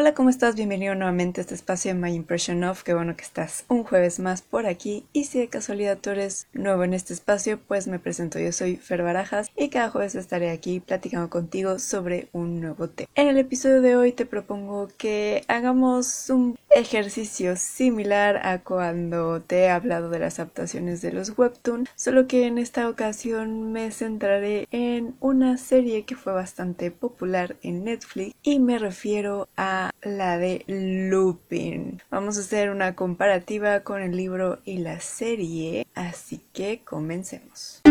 Hola, ¿cómo estás? Bienvenido nuevamente a este espacio de My Impression Of. Qué bueno que estás un jueves más por aquí. Y si de casualidad tú eres nuevo en este espacio, pues me presento. Yo soy Fer Barajas y cada jueves estaré aquí platicando contigo sobre un nuevo tema. En el episodio de hoy te propongo que hagamos un ejercicio similar a cuando te he hablado de las adaptaciones de los webtoon, solo que en esta ocasión me centraré en una serie que fue bastante popular en Netflix y me refiero a la de Lupin. Vamos a hacer una comparativa con el libro y la serie, así que comencemos.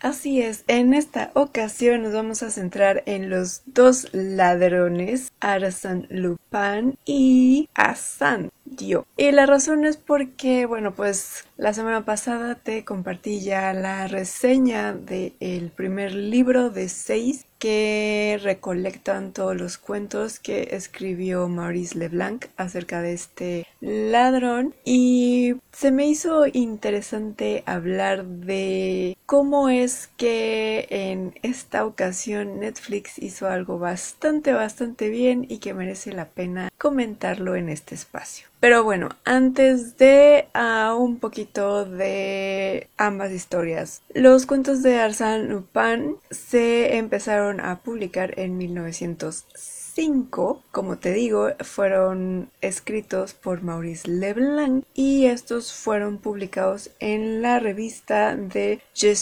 Así es, en esta ocasión nos vamos a centrar en los dos ladrones, Arsène Lupin y Hassan Y la razón es porque, bueno, pues la semana pasada te compartí ya la reseña del primer libro de seis que recolectan todos los cuentos que escribió Maurice Leblanc acerca de este ladrón. Y se me hizo interesante hablar de cómo es que en esta ocasión Netflix hizo algo bastante bastante bien y que merece la pena comentarlo en este espacio. Pero bueno, antes de uh, un poquito de ambas historias, los cuentos de Arsène Lupin se empezaron a publicar en 1906 como te digo, fueron escritos por Maurice Leblanc y estos fueron publicados en la revista de Je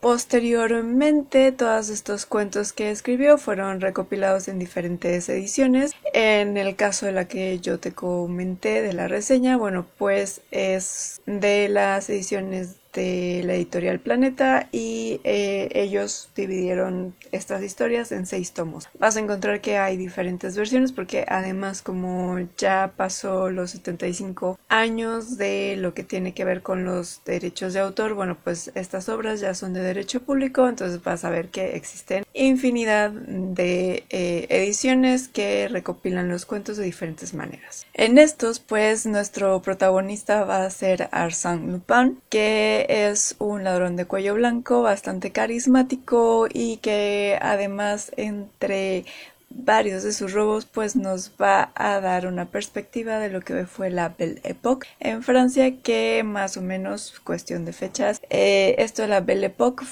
Posteriormente, todos estos cuentos que escribió fueron recopilados en diferentes ediciones. En el caso de la que yo te comenté de la reseña, bueno, pues es de las ediciones de la editorial Planeta y eh, ellos dividieron estas historias en seis tomos. Vas a encontrar que hay diferentes versiones porque además como ya pasó los 75 años de lo que tiene que ver con los derechos de autor, bueno pues estas obras ya son de derecho público, entonces vas a ver que existen infinidad de eh, ediciones que recopilan los cuentos de diferentes maneras. En estos pues nuestro protagonista va a ser Arsène Lupin que es un ladrón de cuello blanco bastante carismático y que además entre varios de sus robos pues nos va a dar una perspectiva de lo que fue la Belle Époque en Francia que más o menos cuestión de fechas eh, esto de la Belle Époque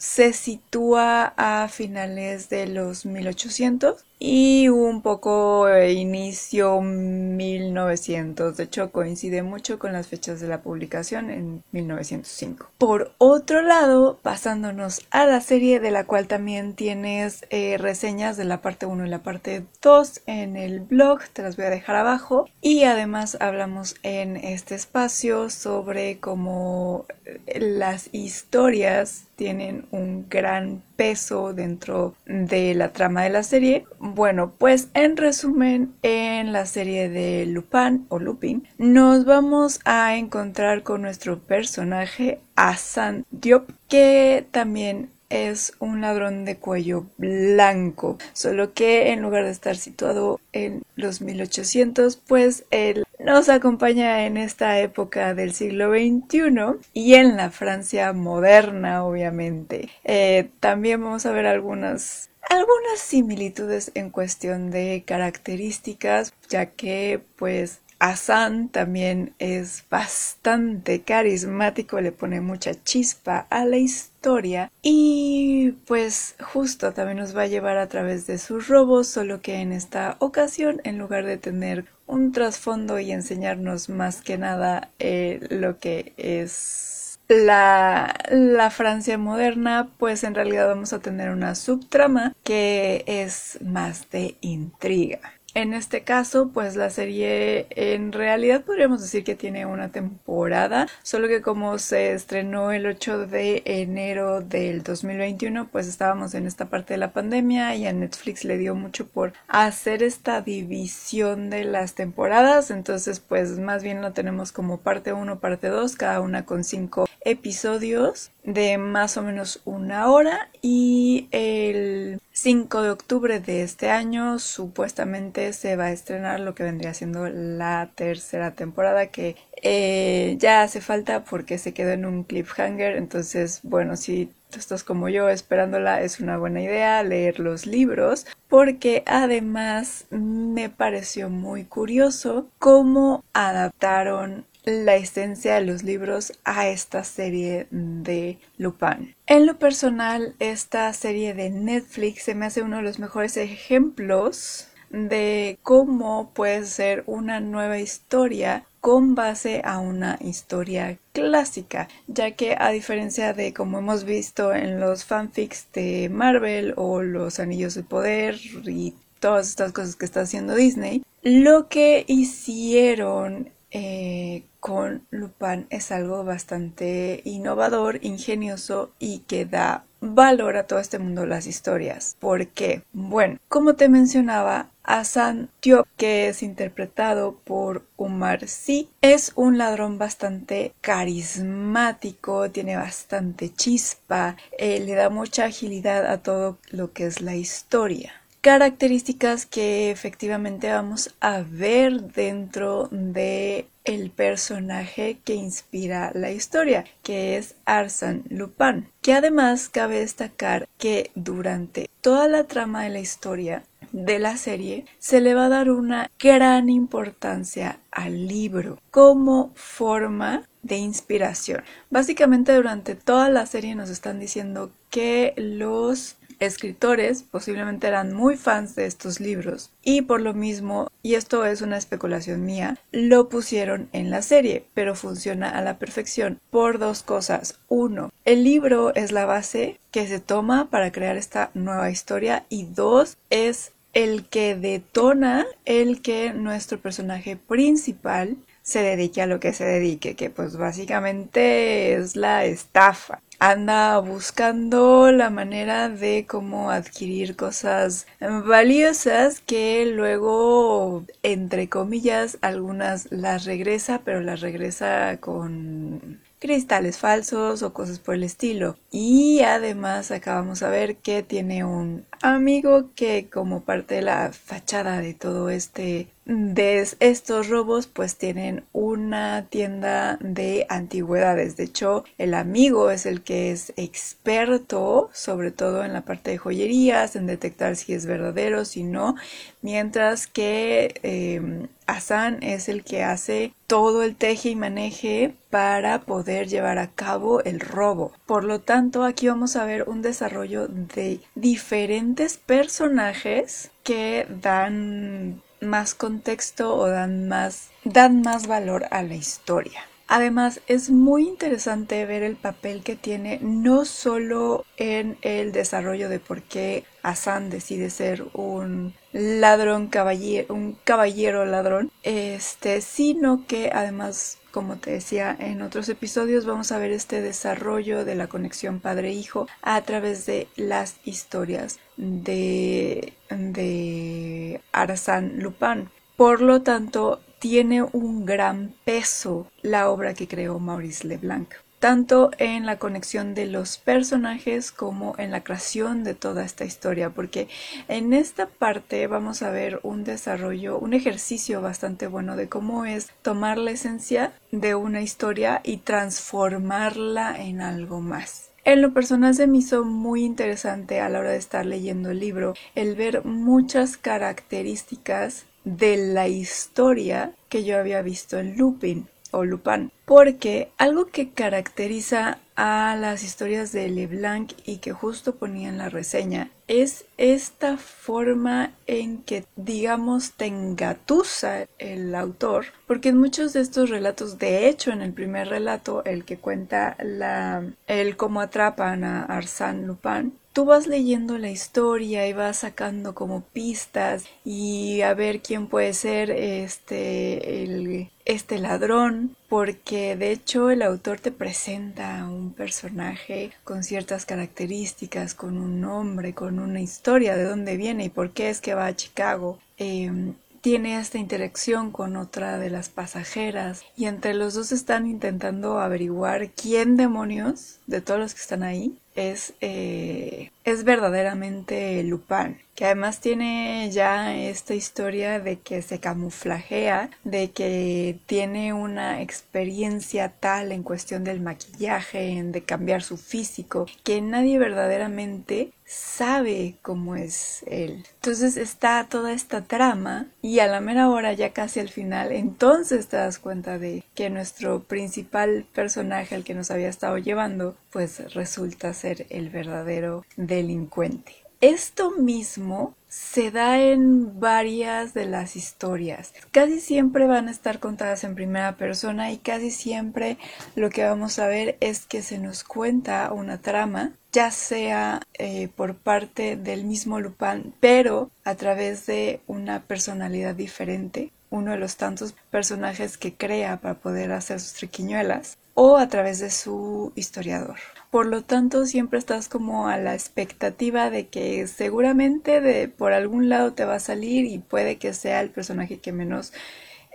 se sitúa a finales de los 1800 y un poco inicio 1900. De hecho, coincide mucho con las fechas de la publicación en 1905. Por otro lado, pasándonos a la serie de la cual también tienes eh, reseñas de la parte 1 y la parte 2 en el blog, te las voy a dejar abajo. Y además hablamos en este espacio sobre cómo eh, las historias tienen un gran peso dentro de la trama de la serie. Bueno, pues en resumen, en la serie de Lupin o Lupin, nos vamos a encontrar con nuestro personaje Hassan Diop, que también es un ladrón de cuello blanco, solo que en lugar de estar situado en los 1800, pues él nos acompaña en esta época del siglo XXI y en la Francia moderna, obviamente. Eh, también vamos a ver algunas algunas similitudes en cuestión de características, ya que pues Hassan también es bastante carismático, le pone mucha chispa a la historia y pues justo también nos va a llevar a través de sus robos, solo que en esta ocasión en lugar de tener un trasfondo y enseñarnos más que nada eh, lo que es la, la, Francia moderna, pues en realidad vamos a tener una subtrama que es más de intriga. En este caso, pues la serie en realidad podríamos decir que tiene una temporada, solo que como se estrenó el 8 de enero del 2021, pues estábamos en esta parte de la pandemia y a Netflix le dio mucho por hacer esta división de las temporadas, entonces pues más bien lo tenemos como parte 1, parte 2, cada una con 5 episodios de más o menos una hora y el 5 de octubre de este año supuestamente se va a estrenar lo que vendría siendo la tercera temporada que eh, ya hace falta porque se quedó en un cliffhanger. Entonces bueno si estás como yo esperándola, es una buena idea leer los libros porque además me pareció muy curioso cómo adaptaron la esencia de los libros a esta serie de Lupin. En lo personal, esta serie de Netflix se me hace uno de los mejores ejemplos de cómo puede ser una nueva historia con base a una historia clásica, ya que a diferencia de como hemos visto en los fanfics de Marvel o los Anillos de Poder y todas estas cosas que está haciendo Disney, lo que hicieron eh, con Lupin es algo bastante innovador, ingenioso y que da valor a todo este mundo las historias. ¿Por qué? Bueno, como te mencionaba, Hassan Diop, que es interpretado por Umar Sy, es un ladrón bastante carismático, tiene bastante chispa, eh, le da mucha agilidad a todo lo que es la historia características que efectivamente vamos a ver dentro de el personaje que inspira la historia, que es Arsène Lupin, que además cabe destacar que durante toda la trama de la historia de la serie se le va a dar una gran importancia al libro como forma de inspiración. Básicamente durante toda la serie nos están diciendo que los escritores posiblemente eran muy fans de estos libros y por lo mismo, y esto es una especulación mía, lo pusieron en la serie, pero funciona a la perfección por dos cosas. Uno, el libro es la base que se toma para crear esta nueva historia y dos, es el que detona el que nuestro personaje principal se dedique a lo que se dedique, que pues básicamente es la estafa anda buscando la manera de cómo adquirir cosas valiosas que luego, entre comillas, algunas las regresa, pero las regresa con cristales falsos o cosas por el estilo. Y además acabamos a ver que tiene un amigo que como parte de la fachada de todo este de estos robos pues tienen una tienda de antigüedades. De hecho, el amigo es el que es experto, sobre todo en la parte de joyerías, en detectar si es verdadero, si no, mientras que eh, Hassan es el que hace todo el teje y maneje para poder llevar a cabo el robo. Por lo tanto, aquí vamos a ver un desarrollo de diferentes personajes que dan más contexto o dan más, dan más valor a la historia. Además, es muy interesante ver el papel que tiene no solo en el desarrollo de por qué Hassan decide ser un ladrón caballero, un caballero ladrón, este, sino que además como te decía en otros episodios, vamos a ver este desarrollo de la conexión padre-hijo a través de las historias de, de Arsène Lupin. Por lo tanto, tiene un gran peso la obra que creó Maurice Leblanc tanto en la conexión de los personajes como en la creación de toda esta historia, porque en esta parte vamos a ver un desarrollo, un ejercicio bastante bueno de cómo es tomar la esencia de una historia y transformarla en algo más. En lo personal se me hizo muy interesante a la hora de estar leyendo el libro el ver muchas características de la historia que yo había visto en Lupin o Lupin, porque algo que caracteriza a las historias de Leblanc y que justo ponía en la reseña es esta forma en que digamos te engatusa el autor porque en muchos de estos relatos de hecho en el primer relato el que cuenta la el cómo atrapan a Arsène Lupin tú vas leyendo la historia y vas sacando como pistas y a ver quién puede ser este el, este ladrón porque de hecho el autor te presenta un personaje con ciertas características con un nombre con una historia de dónde viene y por qué es que va a Chicago. Em, tiene esta interacción con otra de las pasajeras y entre los dos están intentando averiguar quién demonios de todos los que están ahí es, eh, es verdaderamente Lupin, que además tiene ya esta historia de que se camuflajea, de que tiene una experiencia tal en cuestión del maquillaje, en de cambiar su físico, que nadie verdaderamente sabe cómo es él. Entonces está toda esta trama y a la mera hora, ya casi al final, entonces te das cuenta de que nuestro principal personaje, el que nos había estado llevando, pues resulta ser el verdadero delincuente. Esto mismo se da en varias de las historias. Casi siempre van a estar contadas en primera persona y casi siempre lo que vamos a ver es que se nos cuenta una trama, ya sea eh, por parte del mismo Lupin, pero a través de una personalidad diferente, uno de los tantos personajes que crea para poder hacer sus triquiñuelas, o a través de su historiador. Por lo tanto, siempre estás como a la expectativa de que seguramente de por algún lado te va a salir y puede que sea el personaje que menos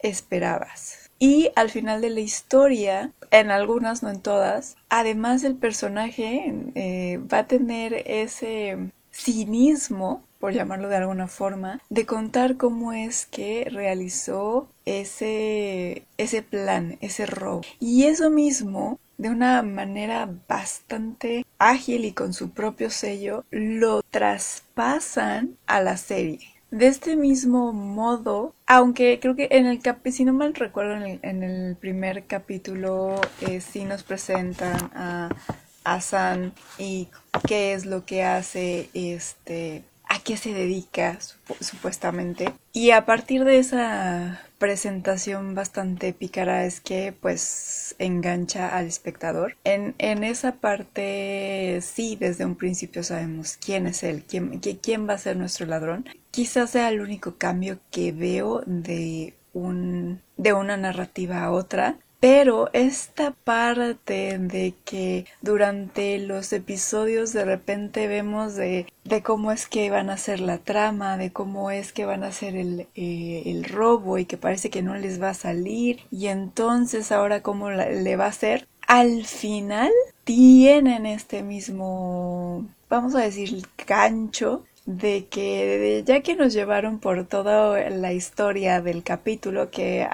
esperabas. Y al final de la historia, en algunas, no en todas, además el personaje eh, va a tener ese cinismo, por llamarlo de alguna forma, de contar cómo es que realizó ese, ese plan, ese robo. Y eso mismo de una manera bastante ágil y con su propio sello, lo traspasan a la serie. De este mismo modo, aunque creo que en el cap si no mal recuerdo, en el, primer capítulo eh, sí nos presentan a, a San y qué es lo que hace este a qué se dedica supuestamente. Y a partir de esa presentación bastante pícara es que pues engancha al espectador. En, en esa parte sí, desde un principio sabemos quién es él, quién, quién va a ser nuestro ladrón. Quizás sea el único cambio que veo de un de una narrativa a otra pero esta parte de que durante los episodios de repente vemos de, cómo es que van a ser la trama, de cómo es que van a hacer eh, el robo y que parece que no les va a salir y entonces ahora cómo le va a hacer, al final tienen este mismo, vamos a decir, gancho de que ya que nos llevaron por toda la historia del capítulo, que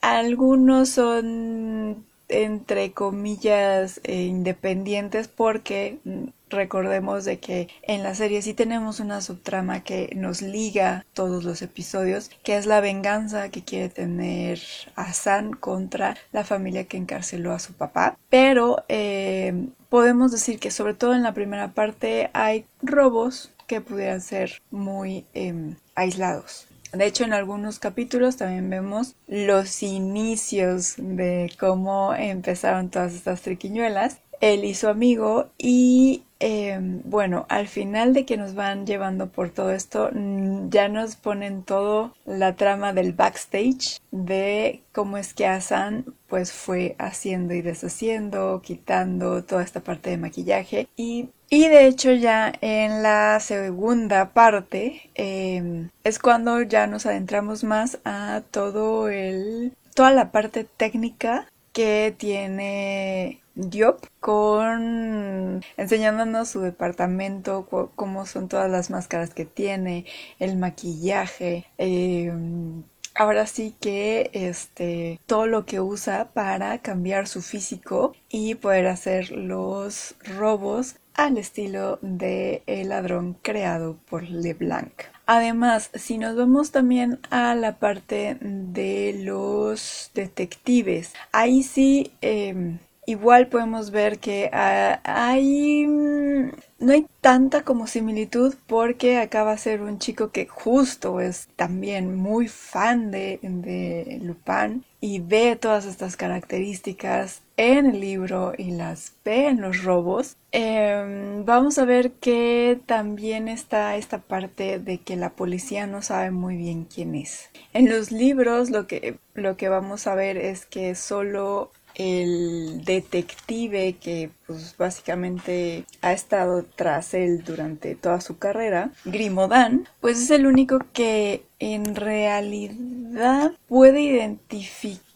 algunos son entre comillas eh, independientes porque mm, recordemos de que en la serie sí tenemos una subtrama que nos liga todos los episodios, que es la venganza que quiere tener Hassan contra la familia que encarceló a su papá. Pero eh, podemos decir que sobre todo en la primera parte hay robos que pudieran ser muy em, aislados. De hecho, en algunos capítulos también vemos los inicios de cómo empezaron todas estas triquiñuelas. Él y su amigo y Em, bueno, al final de que nos van llevando por todo esto, mm, ya nos ponen todo la trama del backstage de cómo es que Asan pues fue haciendo y deshaciendo, quitando toda esta parte de maquillaje y y de hecho ya en la segunda parte em, es cuando ya nos adentramos más a todo el toda la parte técnica que tiene Diop con enseñándonos su departamento, cómo son todas las máscaras que tiene, el maquillaje, em, ahora sí que este todo lo que usa para cambiar su físico y poder hacer los robos al estilo de el ladrón creado por Leblanc. Además, si nos vamos también a la parte de los detectives, ahí sí em, igual podemos ver que ah, hay mm, no hay tanta como similitud porque acaba de ser un chico que justo es también muy fan de, de Lupin y ve todas estas características en el libro y las ve en los robos. Em, vamos a ver que también está esta parte de que la policía no sabe muy bien quién es. En los libros lo que, lo que vamos a ver es que solo el detective que pues básicamente ha estado tras él durante toda su carrera, Grimodan, pues es el único que en realidad puede identificar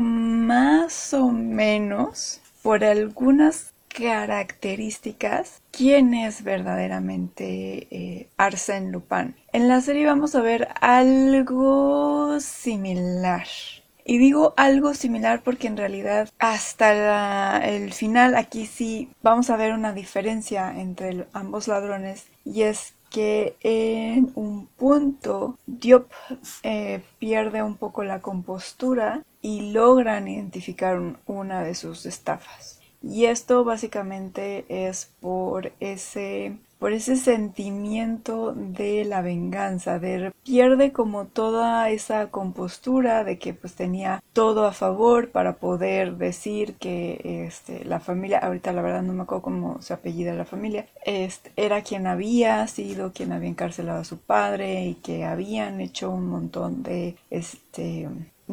más o menos por algunas características quién es verdaderamente eh, Arsène Lupin. En la serie vamos a ver algo similar. Y digo algo similar porque en realidad hasta el final aquí sí vamos a ver una diferencia entre ambos ladrones y es que en un punto Diop eh, pierde un poco la compostura y logran identificar una de sus estafas. Y esto básicamente es por ese por ese sentimiento de la venganza, de pierde como toda esa compostura de que pues tenía todo a favor para poder decir que este, la familia, ahorita la verdad no me acuerdo cómo se apellida la familia, este, era quien había sido, quien había encarcelado a su padre y que habían hecho un montón de este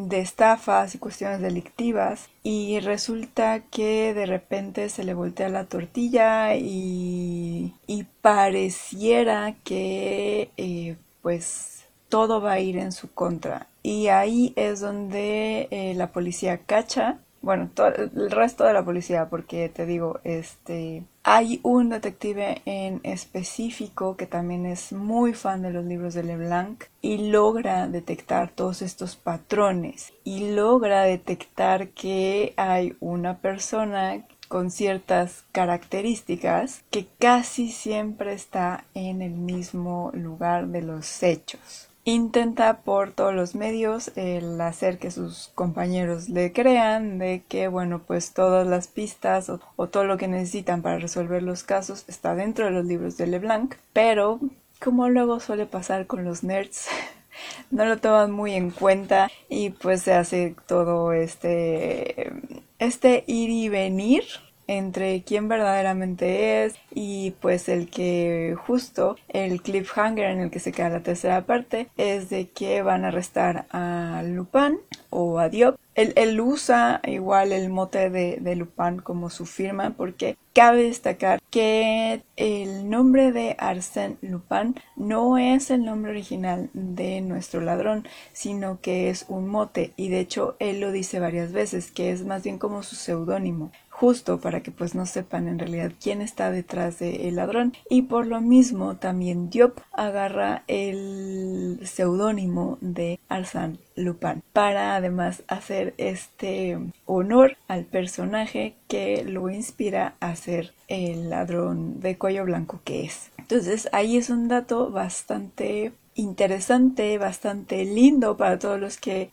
de estafas y cuestiones delictivas y resulta que de repente se le voltea la tortilla y, y pareciera que eh, pues todo va a ir en su contra. Y ahí es donde eh, la policía cacha bueno, el resto de la policía, porque te digo, este, hay un detective en específico que también es muy fan de los libros de Leblanc y logra detectar todos estos patrones y logra detectar que hay una persona con ciertas características que casi siempre está en el mismo lugar de los hechos intenta por todos los medios el hacer que sus compañeros le crean de que bueno pues todas las pistas o, todo lo que necesitan para resolver los casos está dentro de los libros de Leblanc pero como luego suele pasar con los nerds no lo toman muy en cuenta y pues se hace todo este este ir y venir entre quién verdaderamente es y pues el que justo el cliffhanger en el que se queda la tercera parte es de que van a arrestar a Lupin o a Diop. Él, usa igual el mote de, Lupin como su firma porque cabe destacar que el nombre de Arsène Lupin no es el nombre original de nuestro ladrón, sino que es un mote y de hecho él lo dice varias veces que es más bien como su seudónimo justo para que pues no sepan en realidad quién está detrás del ladrón. Y por lo mismo también Diop agarra el seudónimo de Arsène Lupin para además hacer este honor al personaje que lo inspira a ser el ladrón de cuello blanco que es. Entonces ahí es un dato bastante interesante, bastante lindo para todos los que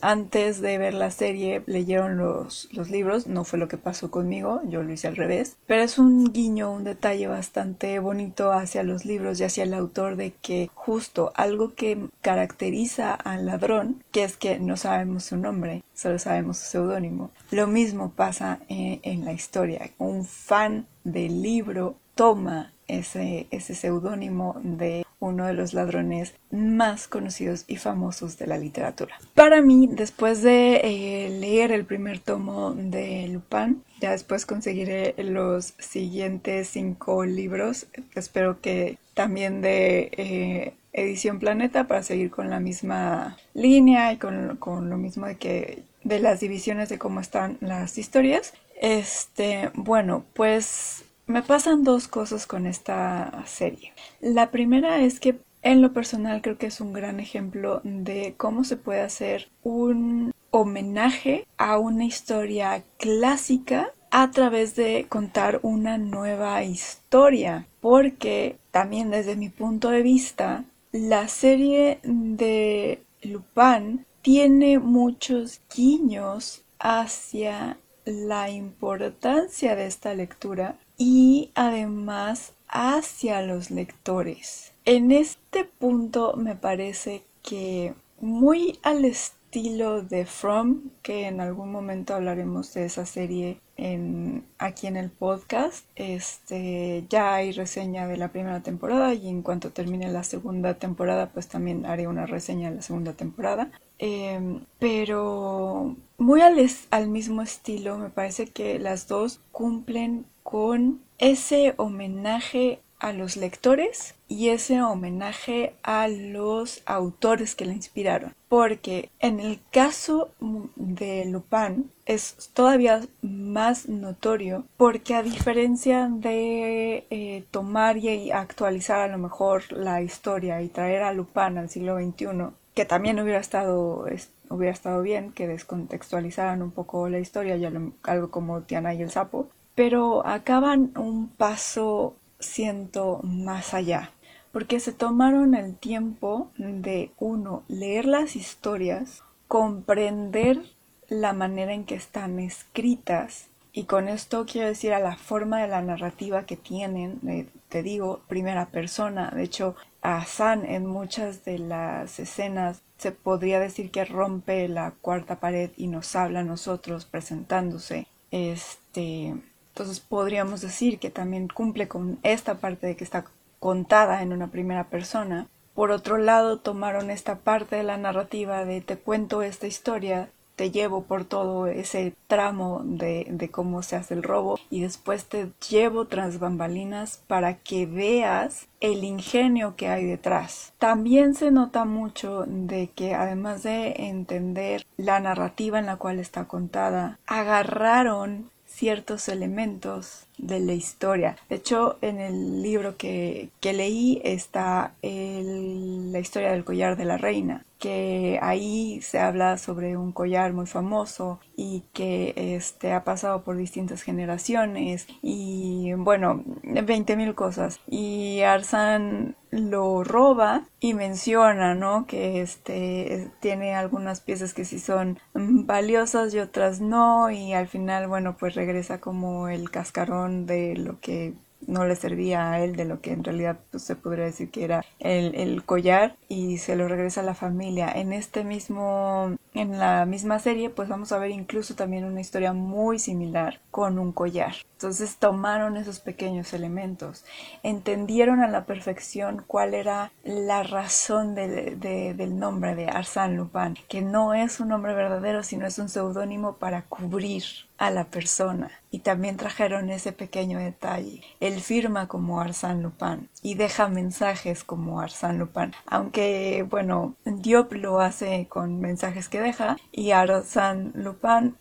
antes de ver la serie leyeron los, los libros. No fue lo que pasó conmigo, yo lo hice al revés. Pero es un guiño, un detalle bastante bonito hacia los libros y hacia el autor de que justo algo que caracteriza al ladrón, que es que no sabemos su nombre, solo sabemos su seudónimo. Lo mismo pasa en, en la historia. Un fan del libro toma ese, ese seudónimo de uno de los ladrones más conocidos y famosos de la literatura. Para mí, después de eh, leer el primer tomo de Lupin, ya después conseguiré los siguientes cinco libros. Espero que también de eh, Edición Planeta para seguir con la misma línea y con, con lo mismo de que de las divisiones de cómo están las historias. Este, bueno, pues me pasan dos cosas con esta serie. La primera es que en lo personal creo que es un gran ejemplo de cómo se puede hacer un homenaje a una historia clásica a través de contar una nueva historia. Porque también desde mi punto de vista, la serie de Lupin tiene muchos guiños hacia la importancia de esta lectura y además hacia los lectores. En este punto me parece que muy al estilo de From, que en algún momento hablaremos de esa serie en, aquí en el podcast. Este, ya hay reseña de la primera temporada y en cuanto termine la segunda temporada, pues también haré una reseña de la segunda temporada. Em, pero muy al, al mismo estilo, me parece que las dos cumplen con ese homenaje a los lectores y ese homenaje a los autores que la inspiraron. Porque en el caso de Lupin es todavía más notorio porque a diferencia de eh, tomar y actualizar a lo mejor la historia y traer a Lupin al siglo XXI, que también hubiera estado, hubiera estado bien que descontextualizaran un poco la historia, ya algo como Tiana y el sapo, pero acaban un paso siento más allá, porque se tomaron el tiempo de uno leer las historias, comprender la manera en que están escritas y con esto quiero decir a la forma de la narrativa que tienen, te digo, primera persona. De hecho, a San en muchas de las escenas se podría decir que rompe la cuarta pared y nos habla a nosotros presentándose. Este, entonces podríamos decir que también cumple con esta parte de que está contada en una primera persona. Por otro lado, tomaron esta parte de la narrativa de te cuento esta historia, te llevo por todo ese tramo de, de, cómo se hace el robo y después te llevo tras bambalinas para que veas el ingenio que hay detrás. También se nota mucho de que además de entender la narrativa en la cual está contada, agarraron ciertos elementos de la historia. De hecho, en el libro que, leí está la historia del collar de la reina, que ahí se habla sobre un collar muy famoso y que este, ha pasado por distintas generaciones y bueno, 20 mil cosas. Y Arsan lo roba y menciona, ¿no? Que este tiene algunas piezas que sí son valiosas y otras no y al final, bueno, pues regresa como el cascarón de lo que no le servía a él de lo que en realidad pues, se podría decir que era el, el, collar y se lo regresa a la familia. En este mismo, en la misma serie, pues vamos a ver incluso también una historia muy similar con un collar. Entonces tomaron esos pequeños elementos, entendieron a la perfección cuál era la razón de, del nombre de Arsène Lupin, que no es un nombre verdadero, sino es un seudónimo para cubrir a la persona. Y también trajeron ese pequeño detalle. Él firma como Arsène Lupin y deja mensajes como Arsène Lupin. Aunque, bueno, Diop lo hace con mensajes que deja y Arsène Lupin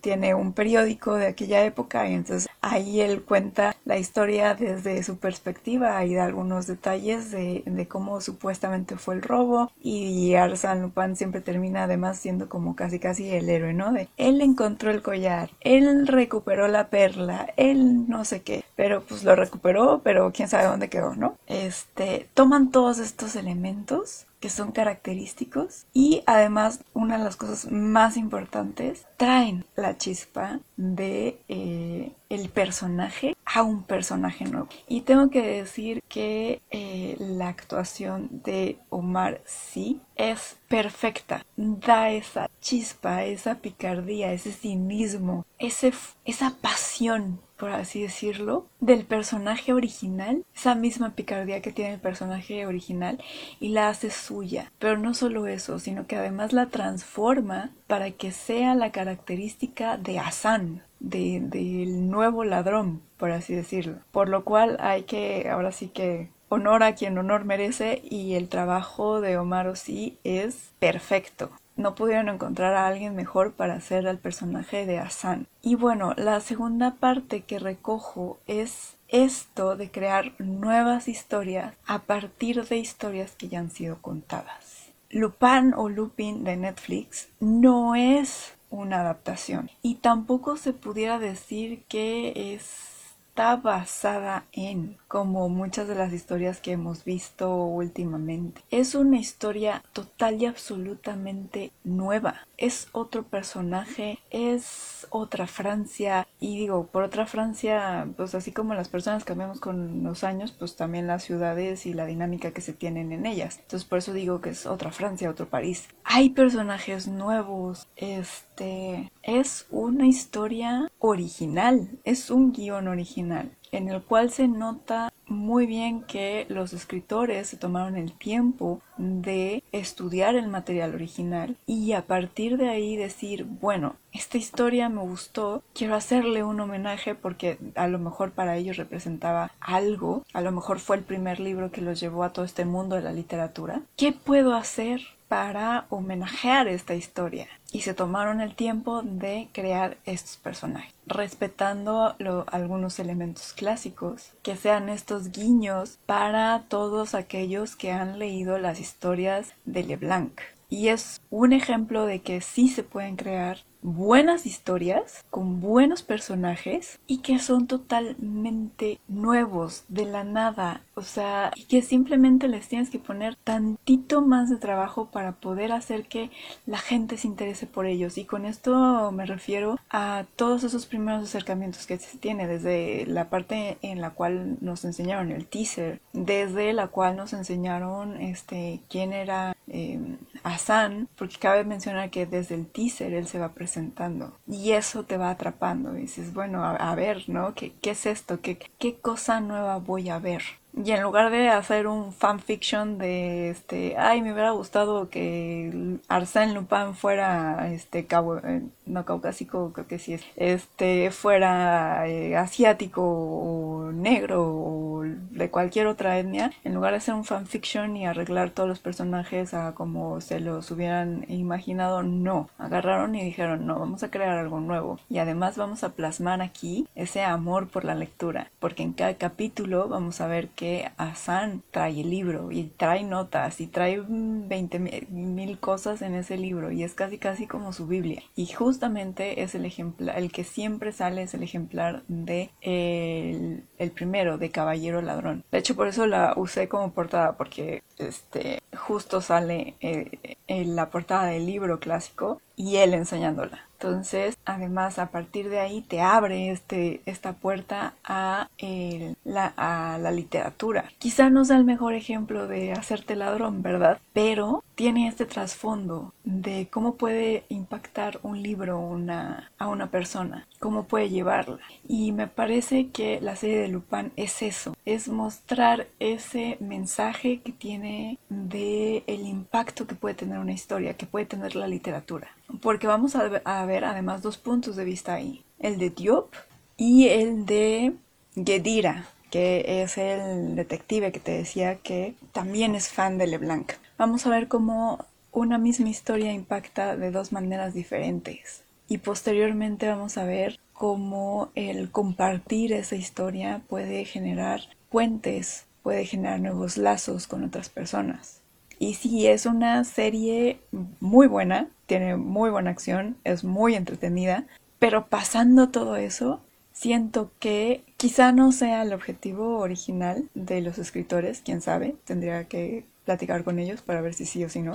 tiene un periódico de aquella época y entonces ahí él cuenta la historia desde su perspectiva y da algunos detalles de, cómo supuestamente fue el robo y Arsène Lupin siempre termina además siendo como casi casi el héroe, ¿no? De él encontró el collar, él recuperó la perla, él no sé qué, pero pues lo recuperó, pero quién sabe dónde quedó, ¿no? Este, toman todos estos elementos son característicos y además una de las cosas más importantes traen la chispa de eh, el personaje a un personaje nuevo. Y tengo que decir que eh, la actuación de Omar sí es perfecta. Da esa chispa esa picardía ese cinismo ese, esa pasión por así decirlo, del personaje original, esa misma picardía que tiene el personaje original y la hace suya. Pero no solo eso, sino que además la transforma para que sea la característica de Hassan, del de, nuevo ladrón, por así decirlo. Por lo cual hay que, ahora sí que honor a quien honor merece y el trabajo de Omar Osí es perfecto no pudieron encontrar a alguien mejor para hacer al personaje de Hassan. Y bueno, la segunda parte que recojo es esto de crear nuevas historias a partir de historias que ya han sido contadas. Lupin o Lupin de Netflix no es una adaptación y tampoco se pudiera decir que es está basada en, como muchas de las historias que hemos visto últimamente. Es una historia total y absolutamente nueva. Es otro personaje, es otra Francia. Y digo, por otra Francia, pues así como las personas cambiamos con los años, pues también las ciudades y la dinámica que se tienen en ellas. Entonces por eso digo que es otra Francia, otro París. Hay personajes nuevos, este es una historia original, es un guion original en el cual se nota muy bien que los escritores se tomaron el tiempo de estudiar el material original y a partir de ahí decir, bueno, esta historia me gustó, quiero hacerle un homenaje porque a lo mejor para ellos representaba algo, a lo mejor fue el primer libro que los llevó a todo este mundo de la literatura. ¿Qué puedo hacer para homenajear esta historia? Y se tomaron el tiempo de crear estos personajes, respetando algunos elementos clásicos, que sean estos guiños para todos aquellos que han leído las historias de Leblanc. Y es un ejemplo de que sí se pueden crear buenas historias con buenos personajes y que son totalmente nuevos de la nada. O sea y que simplemente les tienes que poner tantito más de trabajo para poder hacer que la gente se interese por ellos. Y con esto me refiero a todos esos primeros acercamientos que se tiene desde la parte en la cual nos enseñaron el teaser desde la cual nos enseñaron este quién era eh, Hassan porque cabe mencionar que desde el teaser él se va a presentar y eso te va atrapando y dices, bueno, a, ver, ¿no? ¿Qué, ¿Qué, es esto? ¿Qué, ¿Qué cosa nueva voy a ver? Y en lugar de hacer un fanfiction de este, ay, me hubiera gustado que Arsène Lupin fuera este eh, no caucásico, creo que sí es, este fuera eh, asiático o negro o de cualquier otra etnia, en lugar de hacer un fanfiction y arreglar todos los personajes a como se los hubieran imaginado, no, agarraron y dijeron, "No, vamos a crear algo nuevo." Y además vamos a plasmar aquí ese amor por la lectura, porque en cada capítulo vamos a ver que que Hassan trae el libro y trae notas y trae 20 mil cosas en ese libro y es casi casi como su Biblia. Y justamente es el ejemplar, el que siempre sale es el ejemplar de el, el primero, de Caballero Ladrón. De hecho, por eso la usé como portada, porque este justo sale eh, en la portada del libro clásico y él enseñándola. Entonces, además, a partir de ahí te abre este, esta puerta a, la, a la literatura. Quizá no sea el mejor ejemplo de hacerte ladrón, ¿verdad? Pero tiene este trasfondo de cómo puede impactar un libro a una persona, cómo puede llevarla. Y me parece que la serie de Lupin es eso, es mostrar ese mensaje que tiene de el impacto que puede tener una historia, que puede tener la literatura. Porque vamos a ver, además dos puntos de vista ahí, el de Diop y el de Gedira, que es el detective que te decía que también es fan de Leblanc. Vamos a ver cómo una misma historia impacta de dos maneras diferentes. Y posteriormente vamos a ver cómo el compartir esa historia puede generar puentes, puede generar nuevos lazos con otras personas. Y sí, es una serie muy buena, tiene muy buena acción, es muy entretenida, pero pasando todo eso, siento que quizá no sea el objetivo original de los escritores, quién sabe, tendría que platicar con ellos para ver si sí o si no.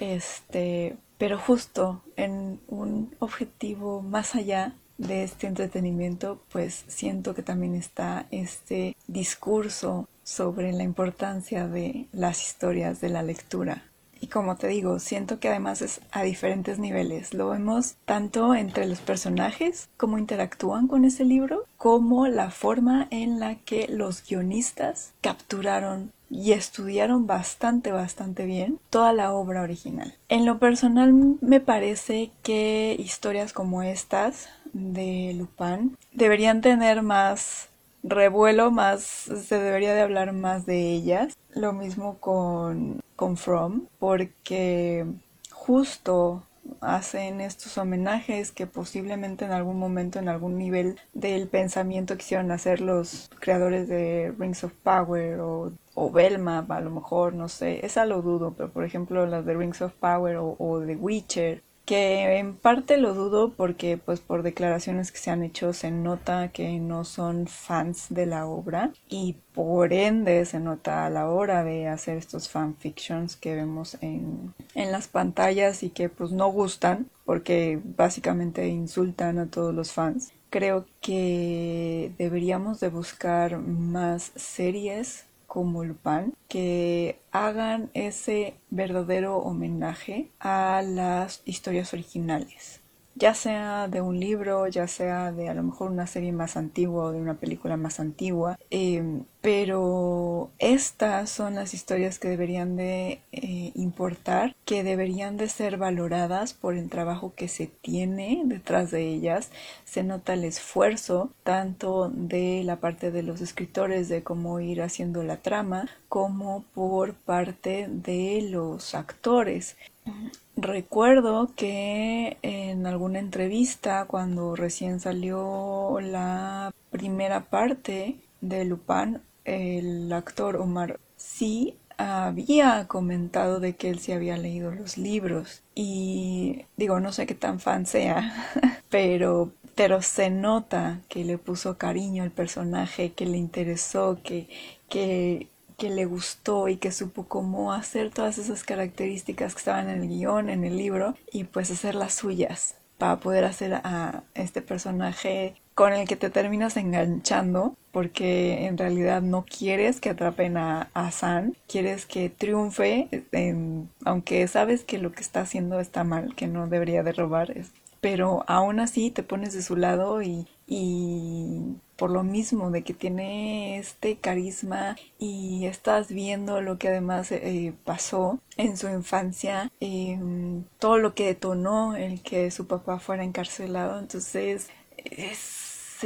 Este, pero justo en un objetivo más allá de este entretenimiento, pues siento que también está este discurso sobre la importancia de las historias de la lectura. Y como te digo, siento que además es a diferentes niveles. Lo vemos tanto entre los personajes, cómo interactúan con ese libro, como la forma en la que los guionistas capturaron y estudiaron bastante, bastante bien toda la obra original. En lo personal me parece que historias como estas de Lupin deberían tener más revuelo, más se debería de hablar más de ellas. Lo mismo con, con From, porque justo hacen estos homenajes que posiblemente en algún momento, en algún nivel del pensamiento quisieron hacer los creadores de Rings of Power o, o Velma, a lo mejor, no sé, esa lo dudo, pero por ejemplo las de Rings of Power o, o The Witcher que en parte lo dudo porque pues por declaraciones que se han hecho se nota que no son fans de la obra y por ende se nota a la hora de hacer estos fanfictions que vemos en, en las pantallas y que pues no gustan porque básicamente insultan a todos los fans. Creo que deberíamos de buscar más series como Lupin que hagan ese verdadero homenaje a las historias originales ya sea de un libro, ya sea de a lo mejor una serie más antigua o de una película más antigua, em, pero estas son las historias que deberían de eh, importar, que deberían de ser valoradas por el trabajo que se tiene detrás de ellas. Se nota el esfuerzo tanto de la parte de los escritores de cómo ir haciendo la trama, como por parte de los actores. Recuerdo que en alguna entrevista, cuando recién salió la primera parte de Lupin, el actor Omar sí había comentado de que él sí había leído los libros. Y digo no sé qué tan fan sea pero pero se nota que le puso cariño al personaje que le interesó que que que le gustó y que supo cómo hacer todas esas características que estaban en el guion, en el libro, y pues hacer las suyas para poder hacer a este personaje con el que te terminas enganchando porque en realidad no quieres que atrapen a, San, quieres que triunfe, aunque sabes que lo que está haciendo está mal, que no debería de robar, pero aún así te pones de su lado y, por lo mismo de que tiene este carisma y estás viendo lo que además eh, pasó en su infancia, em, todo lo que detonó el que su papá fuera encarcelado, entonces es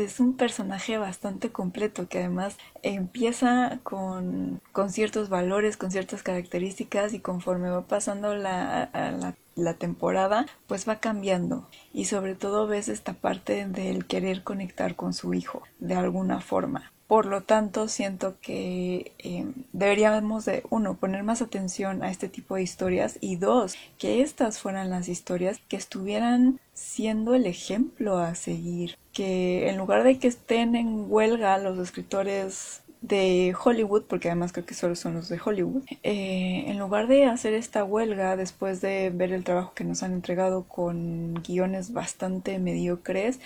es un personaje bastante completo que además empieza con, con ciertos valores, con ciertas características y conforme va pasando la, la, temporada, pues va cambiando y sobre todo ves esta parte del querer conectar con su hijo de alguna forma. Por lo tanto, siento que eh, deberíamos de, uno, poner más atención a este tipo de historias y dos, que estas fueran las historias que estuvieran siendo el ejemplo a seguir. Que en lugar de que estén en huelga los escritores de Hollywood, porque además creo que solo son los de Hollywood, eh, en lugar de hacer esta huelga después de ver el trabajo que nos han entregado con guiones bastante mediocres,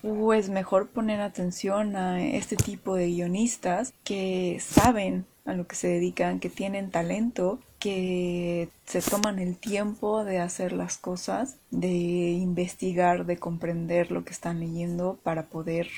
pues mejor poner atención a este tipo de guionistas que saben a lo que se dedican, que tienen talento, que se toman el tiempo de hacer las cosas, de investigar, de comprender lo que están leyendo para poder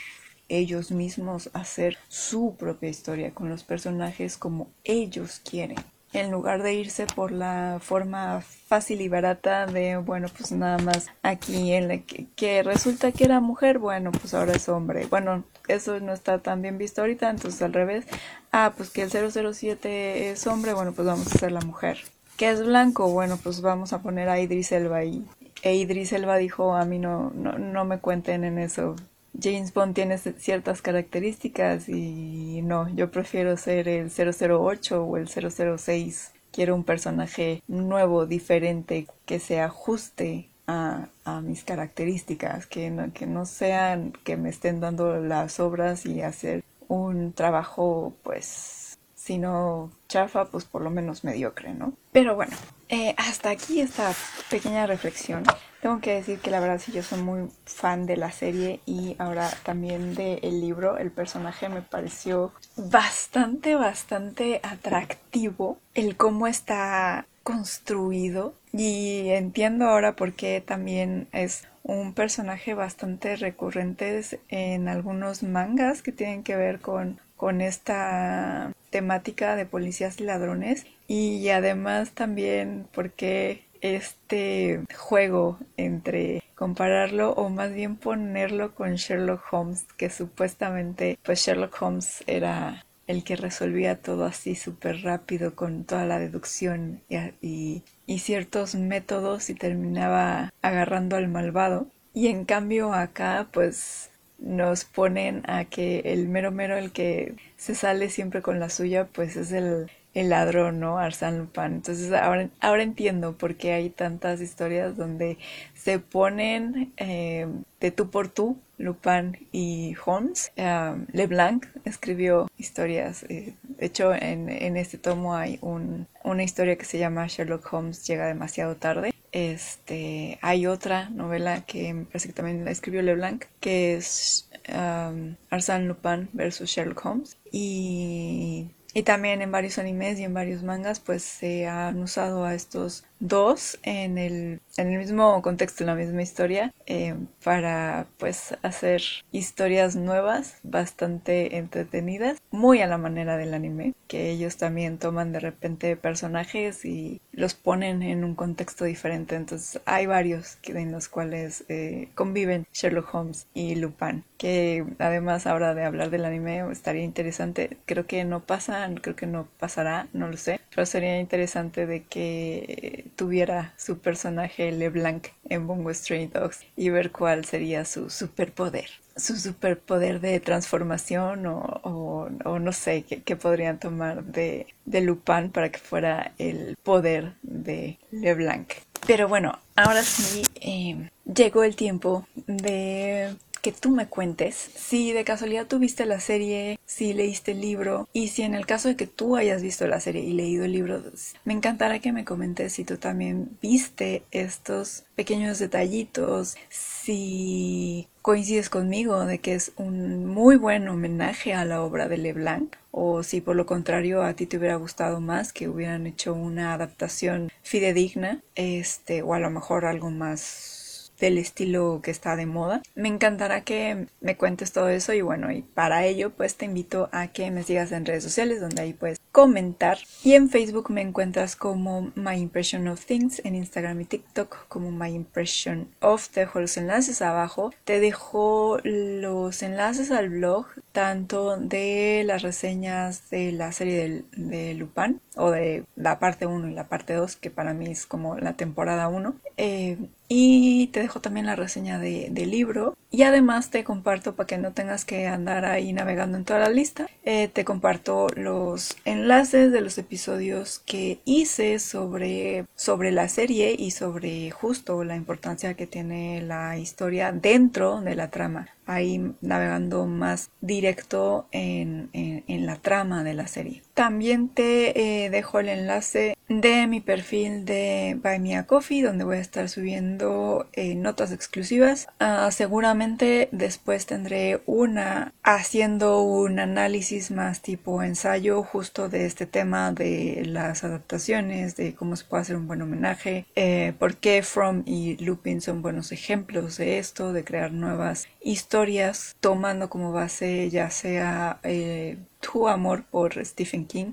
ellos mismos hacer su propia historia con los personajes como ellos quieren en lugar de irse por la forma fácil y barata de, bueno, pues nada más aquí en la que, resulta que era mujer, bueno, pues ahora es hombre. Bueno, eso no está tan bien visto ahorita, entonces al revés. Ah, pues que el 007 es hombre, bueno, pues vamos a hacer la mujer. Que es blanco, bueno, pues vamos a poner a Idris Elba y e Idris Elba dijo, a mí no, no, no me cuenten en eso, James Bond tiene ciertas características y no, yo prefiero ser el 008 o el 006. Quiero un personaje nuevo, diferente, que se ajuste a, mis características, que no, que no sean que me estén dando las obras y hacer un trabajo pues si no chafa, pues por lo menos mediocre, ¿no? Pero bueno, eh, hasta aquí esta pequeña reflexión. Tengo que decir que la verdad sí yo soy muy fan de la serie y ahora también del libro. El personaje me pareció bastante, bastante atractivo. El cómo está construido y entiendo ahora por qué también es un personaje bastante recurrente en algunos mangas que tienen que ver con, con esta temática de policías y ladrones y además también porque este juego entre compararlo o más bien ponerlo con Sherlock Holmes, que supuestamente pues Sherlock Holmes era el que resolvía todo así súper rápido con toda la deducción y, y, ciertos métodos y terminaba agarrando al malvado. Y en cambio acá pues nos ponen a que el mero mero el que se sale siempre con la suya pues es el el ladrón, ¿no? Arsène Lupin. Entonces ahora, ahora entiendo por qué hay tantas historias donde se ponen eh, de tú por tú, Lupin y Holmes. Um, Leblanc escribió historias. Eh, de hecho, en, en, este tomo hay un, una historia que se llama Sherlock Holmes llega demasiado tarde. Este, hay otra novela que parece que también la escribió Leblanc, que es um, Arsène Lupin versus Sherlock Holmes. Y y también en varios animes y en varios mangas pues se han usado a estos dos en el, en el mismo contexto, en la misma historia, eh, para pues hacer historias nuevas, bastante entretenidas, muy a la manera del anime, que ellos también toman de repente personajes y los ponen en un contexto diferente. Entonces hay varios en los cuales eh, conviven Sherlock Holmes y Lupin, que además ahora de hablar del anime estaría interesante, creo que no pasa, creo que no pasará, no lo sé, pero sería interesante de que tuviera su personaje LeBlanc en Bungo Stray Dogs y ver cuál sería su superpoder. Su superpoder de transformación o, no sé qué, podrían tomar de, de Lupin para que fuera el poder de LeBlanc. Pero bueno, ahora sí eh, llegó el tiempo de que tú me cuentes si de casualidad tuviste la serie, si leíste el libro y si en el caso de que tú hayas visto la serie y leído el libro, me encantará que me comentes si tú también viste estos pequeños detallitos, si coincides conmigo de que es un muy buen homenaje a la obra de Leblanc o si por lo contrario a ti te hubiera gustado más que hubieran hecho una adaptación fidedigna este o a lo mejor algo más del estilo que está de moda. Me encantará que me cuentes todo eso y bueno, y para ello pues te invito a que me sigas en redes sociales donde ahí puedes comentar y en Facebook me encuentras como My Impression of Things, en Instagram y TikTok como My Impression of. Te dejo los enlaces abajo, te dejo los enlaces al blog tanto de las reseñas de la serie de, de Lupin o de la parte 1 y la parte 2 que para mí es como la temporada 1 eh, y te dejo también la reseña del libro. Y además te comparto, para que no tengas que andar ahí navegando en toda la lista, eh, te comparto los enlaces de los episodios que hice sobre, sobre la serie y sobre justo la importancia que tiene la historia dentro de la trama ahí navegando más directo en, la trama de la serie. También te eh, dejo el enlace de mi perfil de Buy Me a Coffee donde voy a estar subiendo eh, notas exclusivas. Ah, seguramente después tendré una haciendo un análisis más tipo ensayo justo de este tema de las adaptaciones, de cómo se puede hacer un buen homenaje, eh, por qué From y Lupin son buenos ejemplos de esto, de crear nuevas historias tomando como base ya sea eh, tu amor por Stephen King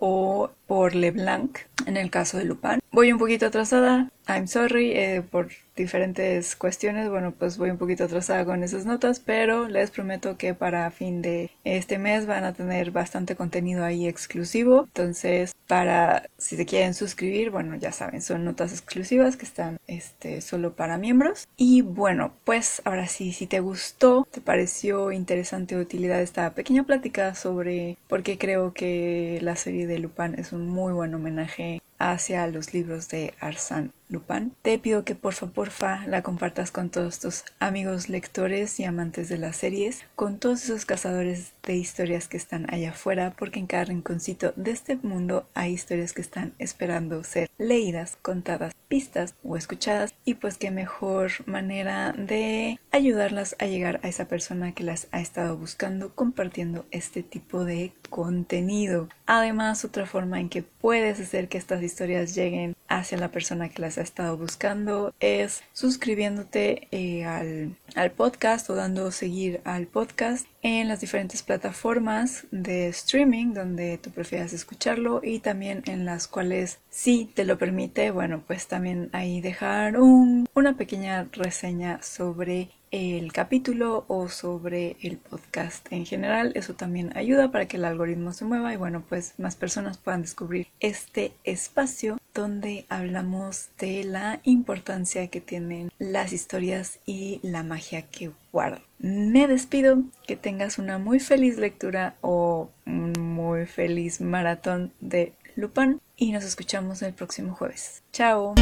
o por LeBlanc en el caso de Lupin. Voy un poquito atrasada, I'm sorry, eh, por diferentes cuestiones, bueno, pues voy un poquito atrasada con esas notas, pero les prometo que para fin de este mes van a tener bastante contenido ahí exclusivo. Entonces, para si se quieren suscribir, bueno, ya saben, son notas exclusivas que están este, solo para miembros. Y bueno, pues ahora sí, si te gustó, te pareció interesante o utilidad esta pequeña plática sobre por qué creo que la serie de Lupin es un muy buen homenaje hacia los libros de Arsène Lupin. Te pido que porfa porfa la compartas con todos tus amigos lectores y amantes de las series, con todos esos cazadores de historias que están allá afuera, porque en cada rinconcito de este mundo hay historias que están esperando ser leídas, contadas, vistas o escuchadas y pues qué mejor manera de ayudarlas a llegar a esa persona que las ha estado buscando compartiendo este tipo de contenido. Además, otra forma en que puedes hacer que estas historias lleguen hacia la persona que las ha estado buscando es suscribiéndote eh, al, al podcast o dando seguir al podcast en las diferentes plataformas de streaming donde tú prefieras escucharlo y también en las cuales si te lo permite, bueno, pues también ahí dejar un, una pequeña reseña sobre el capítulo o sobre el podcast en general. Eso también ayuda para que el algoritmo se mueva y bueno, pues más personas puedan descubrir este espacio donde hablamos de la importancia que tienen las historias y la magia que guardan. Me despido, que tengas una muy feliz lectura o un muy feliz maratón de Lupin y nos escuchamos el próximo jueves. Chao.